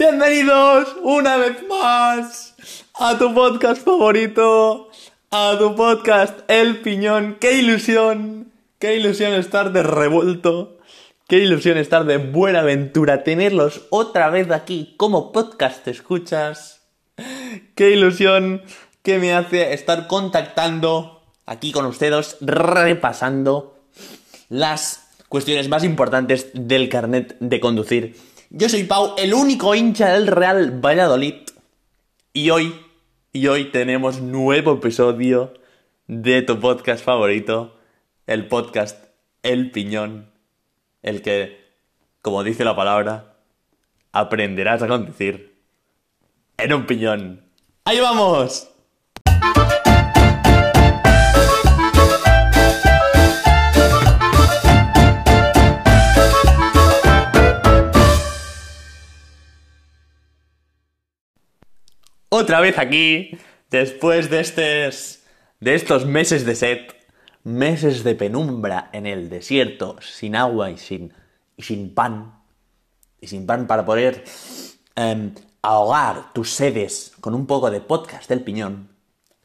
Bienvenidos una vez más a tu podcast favorito, a tu podcast El Piñón. ¡Qué ilusión! ¡Qué ilusión estar de revuelto! ¡Qué ilusión estar de buena aventura! Tenerlos otra vez aquí como podcast escuchas. ¡Qué ilusión que me hace estar contactando aquí con ustedes, repasando las cuestiones más importantes del carnet de conducir yo soy Pau, el único hincha del Real Valladolid. Y hoy, y hoy tenemos nuevo episodio de tu podcast favorito, el podcast El Piñón, el que, como dice la palabra, aprenderás a conducir en un piñón. ¡Ahí vamos! Otra vez aquí, después de, estos, de estos meses de sed, meses de penumbra en el desierto, sin agua y sin, y sin pan, y sin pan para poder em, ahogar tus sedes con un poco de podcast del piñón,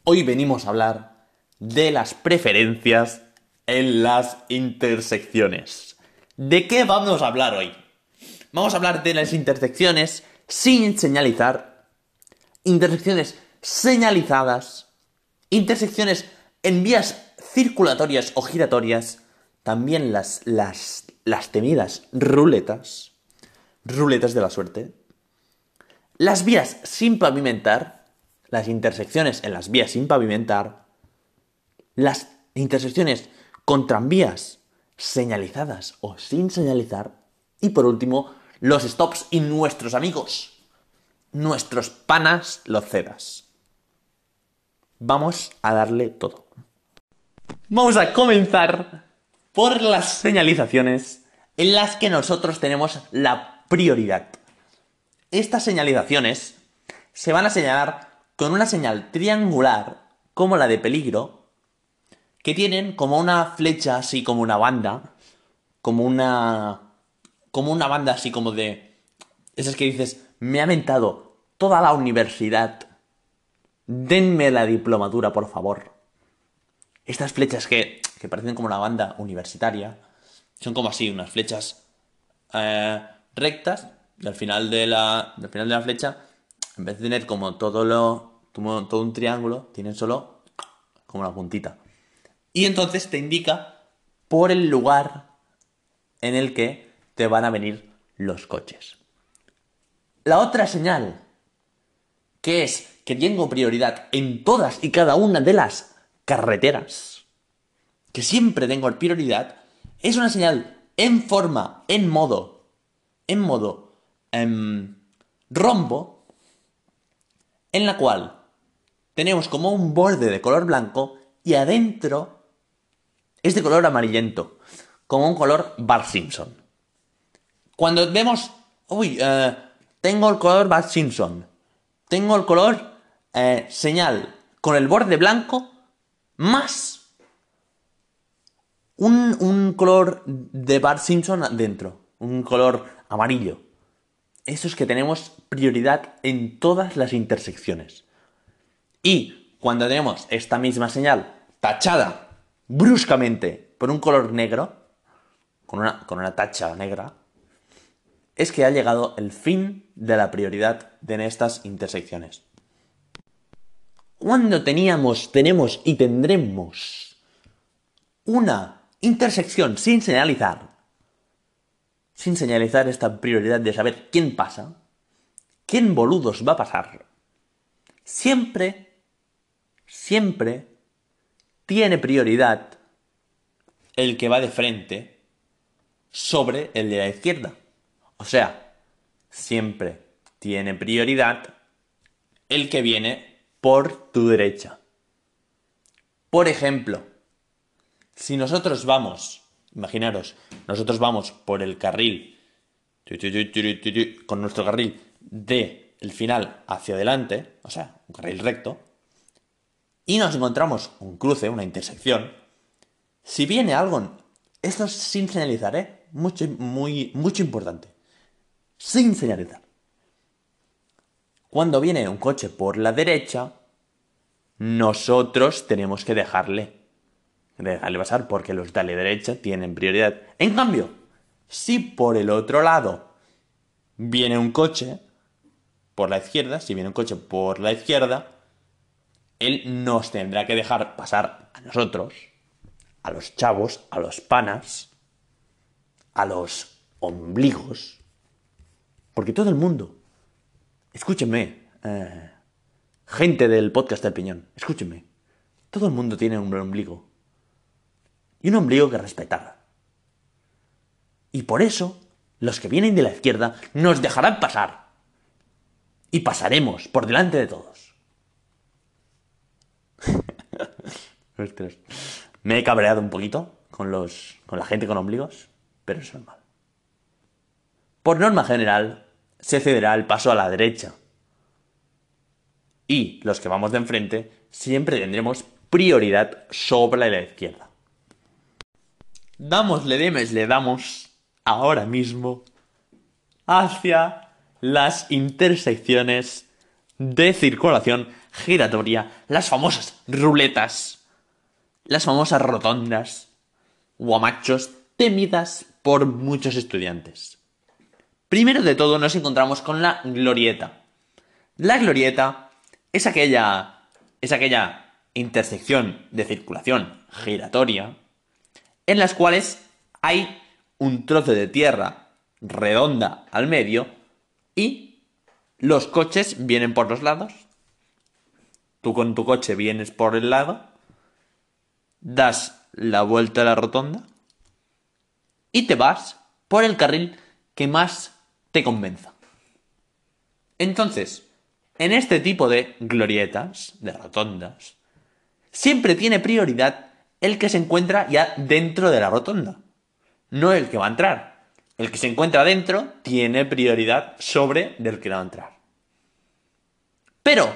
hoy venimos a hablar de las preferencias en las intersecciones. ¿De qué vamos a hablar hoy? Vamos a hablar de las intersecciones sin señalizar intersecciones señalizadas, intersecciones en vías circulatorias o giratorias, también las, las, las temidas ruletas, ruletas de la suerte, las vías sin pavimentar, las intersecciones en las vías sin pavimentar, las intersecciones con tranvías señalizadas o sin señalizar, y por último, los stops y nuestros amigos nuestros panas los cedas. Vamos a darle todo. Vamos a comenzar por las señalizaciones en las que nosotros tenemos la prioridad. Estas señalizaciones se van a señalar con una señal triangular como la de peligro, que tienen como una flecha así como una banda, como una como una banda así como de esas que dices, me ha mentado toda la universidad. Denme la diplomatura, por favor. Estas flechas que, que parecen como una banda universitaria son como así, unas flechas eh, rectas y al final de la, al final de la flecha, en vez de tener como todo lo, todo un triángulo, tienen solo como una puntita. Y entonces te indica por el lugar en el que te van a venir los coches. La otra señal que es que tengo prioridad en todas y cada una de las carreteras, que siempre tengo prioridad, es una señal en forma, en modo, en modo em, rombo, en la cual tenemos como un borde de color blanco y adentro es de color amarillento, como un color Bart Simpson. Cuando vemos, uy, eh, tengo el color Bart Simpson, tengo el color eh, señal con el borde blanco más un, color de Bart Simpson dentro, un color amarillo. Eso es que tenemos prioridad en todas las intersecciones. Y cuando tenemos esta misma señal tachada bruscamente por un color negro, con una, con una tacha negra, es que ha llegado el fin de la prioridad de estas intersecciones. Cuando teníamos, tenemos y tendremos una intersección sin señalizar, sin señalizar esta prioridad de saber quién pasa, quién boludos va a pasar, siempre, siempre tiene prioridad el que va de frente sobre el de la izquierda. O sea, siempre tiene prioridad el que viene por tu derecha. Por ejemplo, si nosotros vamos, imaginaros, nosotros vamos por el carril, con nuestro carril de el final hacia adelante, o sea, un carril recto, y nos encontramos un cruce, una intersección, si viene algo, esto es sin señalizar, ¿eh? Mucho, muy, mucho importante sin señalizar. cuando viene un coche por la derecha, nosotros tenemos que dejarle, dejarle pasar porque los de la derecha tienen prioridad. En cambio, si por el otro lado viene un coche por la izquierda, si viene un coche por la izquierda, él nos tendrá que dejar pasar a nosotros, a los chavos, a los panas, a los ombligos, porque todo el mundo, escúchenme, eh, gente del podcast del Piñón, escúchenme, todo el mundo tiene un ombligo. Y un ombligo que respetar. Y por eso, los que vienen de la izquierda nos dejarán pasar. Y pasaremos por delante de todos. Me he cabreado un poquito con, los, con la gente con ombligos, pero es normal. Por norma general, se cederá el paso a la derecha. Y los que vamos de enfrente siempre tendremos prioridad sobre la izquierda. Damosle demes, le damos ahora mismo hacia las intersecciones de circulación giratoria, las famosas ruletas, las famosas rotondas, guamachos temidas por muchos estudiantes. Primero de todo nos encontramos con la glorieta. La glorieta es aquella, es aquella intersección de circulación giratoria en las cuales hay un trozo de tierra redonda al medio y los coches vienen por los lados. Tú con tu coche vienes por el lado, das la vuelta a la rotonda y te vas por el carril que más te convenza. Entonces, en este tipo de glorietas, de rotondas, siempre tiene prioridad el que se encuentra ya dentro de la rotonda, no el que va a entrar. El que se encuentra dentro tiene prioridad sobre del que va a entrar. Pero,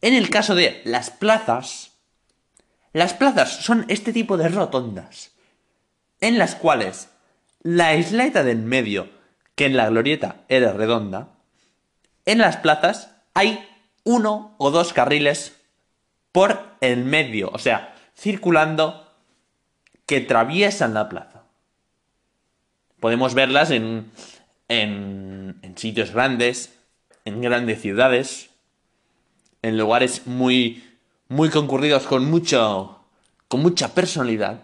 en el caso de las plazas, las plazas son este tipo de rotondas, en las cuales la isleta del medio que en la glorieta era redonda, en las plazas hay uno o dos carriles por el medio, o sea, circulando que atraviesan la plaza. Podemos verlas en, en, en sitios grandes, en grandes ciudades, en lugares muy, muy concurridos con mucho, con mucha personalidad,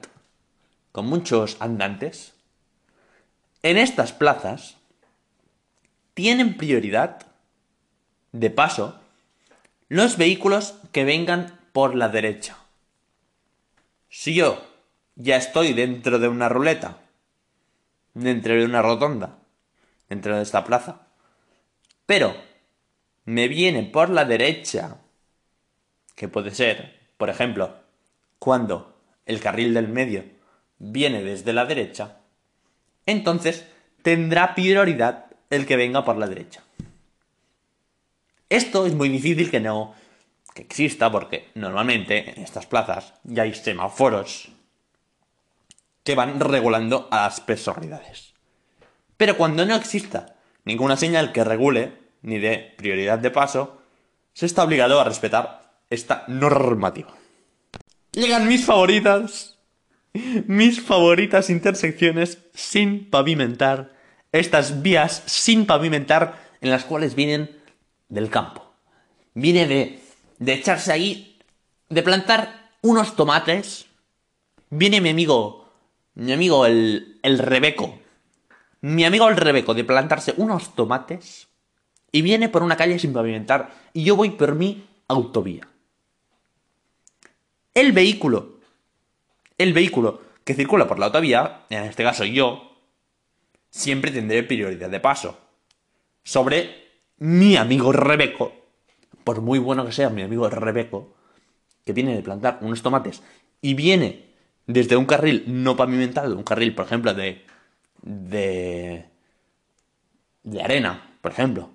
con muchos andantes. En estas plazas tienen prioridad de paso los vehículos que vengan por la derecha. Si yo ya estoy dentro de una ruleta, dentro de una rotonda, dentro de esta plaza, pero me viene por la derecha, que puede ser, por ejemplo, cuando el carril del medio viene desde la derecha, entonces tendrá prioridad el que venga por la derecha. Esto es muy difícil que no que exista porque normalmente en estas plazas ya hay semáforos que van regulando a las personalidades. Pero cuando no exista ninguna señal que regule ni de prioridad de paso, se está obligado a respetar esta normativa. Llegan mis favoritas, mis favoritas intersecciones sin pavimentar estas vías sin pavimentar en las cuales vienen del campo. Viene de, de echarse ahí, de plantar unos tomates. Viene mi amigo, mi amigo el, el Rebeco. Mi amigo el Rebeco de plantarse unos tomates y viene por una calle sin pavimentar y yo voy por mi autovía. El vehículo, el vehículo que circula por la autovía, en este caso yo, siempre tendré prioridad de paso. Sobre mi amigo Rebeco, por muy bueno que sea mi amigo Rebeco, que viene de plantar unos tomates y viene desde un carril no pavimentado, un carril, por ejemplo, de. de. de arena, por ejemplo.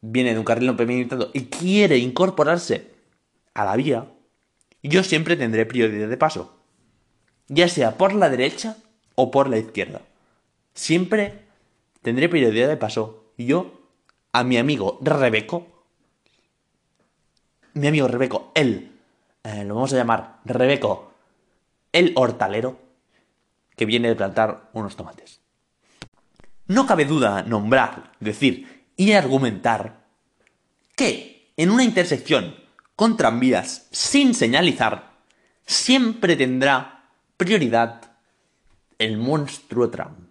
Viene de un carril no pavimentado y quiere incorporarse a la vía, yo siempre tendré prioridad de paso. Ya sea por la derecha o por la izquierda siempre tendré prioridad de paso yo a mi amigo Rebeco. Mi amigo Rebeco, él, eh, lo vamos a llamar Rebeco, el hortalero, que viene de plantar unos tomates. No cabe duda nombrar, decir y argumentar que en una intersección con tranvías sin señalizar, siempre tendrá prioridad el monstruo Trump.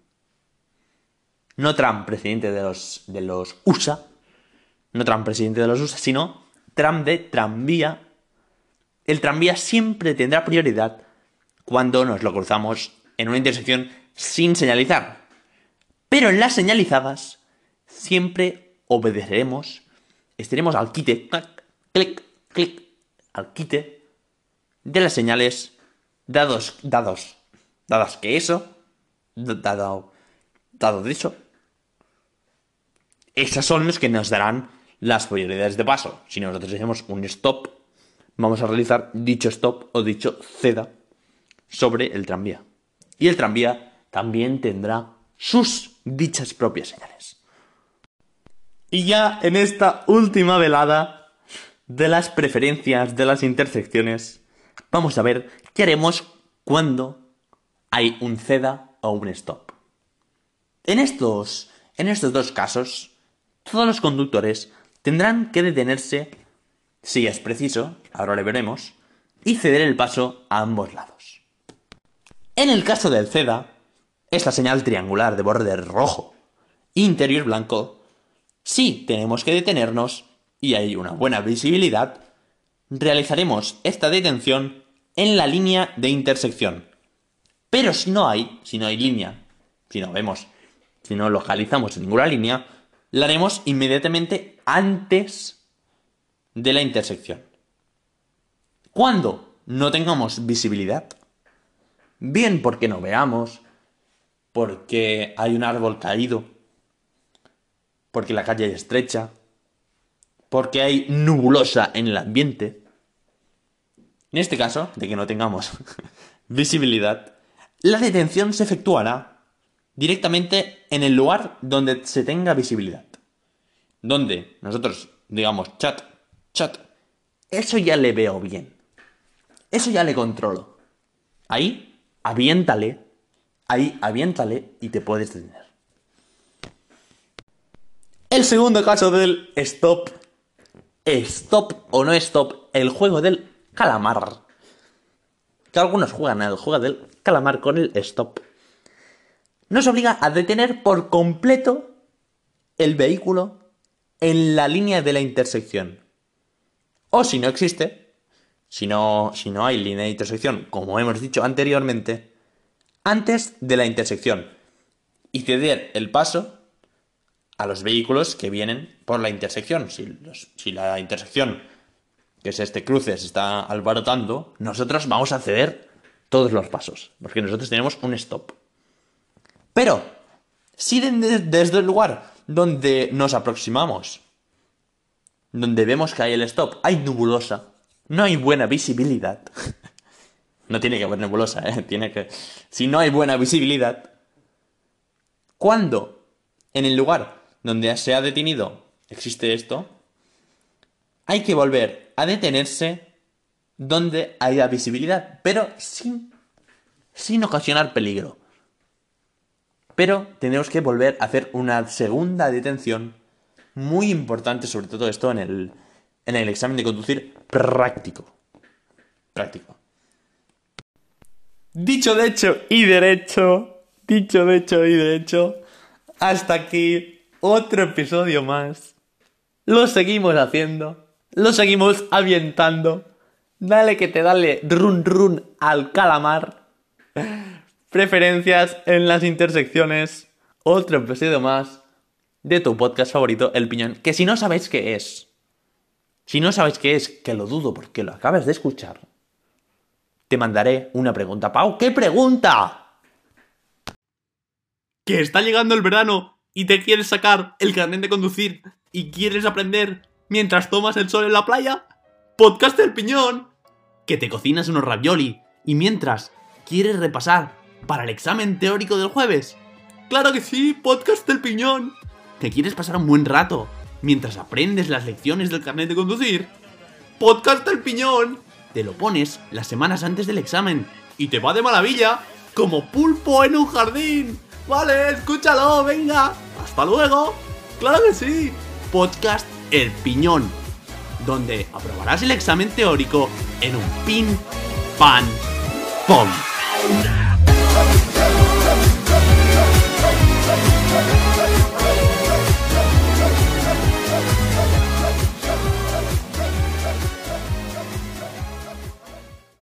No Trump, presidente de los, de los USA, no Trump, presidente de los USA, sino Trump de tranvía. El tranvía siempre tendrá prioridad cuando nos lo cruzamos en una intersección sin señalizar. Pero en las señalizadas siempre obedeceremos, estaremos al quite, clic, clic, al quite de las señales dados, dados, dadas que eso, dado, dado de eso, esas son los que nos darán las prioridades de paso. Si nosotros hacemos un stop, vamos a realizar dicho stop o dicho ceda sobre el tranvía. Y el tranvía también tendrá sus dichas propias señales. Y ya en esta última velada de las preferencias de las intersecciones, vamos a ver qué haremos cuando hay un ceda o un stop. En estos, en estos dos casos, todos los conductores tendrán que detenerse, si es preciso, ahora le veremos, y ceder el paso a ambos lados. En el caso del CEDA, esta señal triangular de borde rojo interior blanco, si tenemos que detenernos y hay una buena visibilidad, realizaremos esta detención en la línea de intersección. Pero si no hay, si no hay línea, si no vemos, si no localizamos ninguna línea, la haremos inmediatamente antes de la intersección. Cuando no tengamos visibilidad, bien porque no veamos, porque hay un árbol caído, porque la calle es estrecha, porque hay nubulosa en el ambiente. En este caso, de que no tengamos visibilidad, la detención se efectuará directamente en el lugar donde se tenga visibilidad. Donde nosotros digamos chat, chat, eso ya le veo bien. Eso ya le controlo. Ahí, aviéntale, ahí, aviéntale y te puedes detener. El segundo caso del stop, stop o no stop, el juego del calamar. Que algunos juegan el juego del calamar con el stop nos obliga a detener por completo el vehículo en la línea de la intersección. O si no existe, si no, si no hay línea de intersección, como hemos dicho anteriormente, antes de la intersección y ceder el paso a los vehículos que vienen por la intersección. Si, si la intersección, que es este cruce, se está alborotando, nosotros vamos a ceder todos los pasos, porque nosotros tenemos un stop. Pero, si desde el lugar donde nos aproximamos, donde vemos que hay el stop, hay nubulosa, no hay buena visibilidad. no tiene que haber nebulosa, ¿eh? Tiene que... Si no hay buena visibilidad, cuando en el lugar donde se ha detenido existe esto, hay que volver a detenerse donde haya visibilidad, pero sin, sin ocasionar peligro. Pero tenemos que volver a hacer una segunda detención muy importante, sobre todo esto en el, en el examen de conducir práctico. Práctico. Dicho de hecho y derecho, dicho de hecho y derecho, hasta aquí otro episodio más. Lo seguimos haciendo, lo seguimos avientando. Dale que te dale run run al calamar preferencias en las intersecciones. Otro episodio más de tu podcast favorito, El Piñón. Que si no sabéis qué es, si no sabéis qué es, que lo dudo porque lo acabas de escuchar, te mandaré una pregunta. Pau, ¿qué pregunta? Que está llegando el verano y te quieres sacar el carnet de conducir y quieres aprender mientras tomas el sol en la playa. Podcast El Piñón. Que te cocinas unos ravioli y mientras quieres repasar para el examen teórico del jueves. Claro que sí, podcast del piñón. ¿Te quieres pasar un buen rato mientras aprendes las lecciones del carnet de conducir, Podcast El Piñón te lo pones las semanas antes del examen y te va de maravilla como pulpo en un jardín. Vale, escúchalo, venga. Hasta luego. Claro que sí. Podcast El Piñón, donde aprobarás el examen teórico en un pin, pan, pom.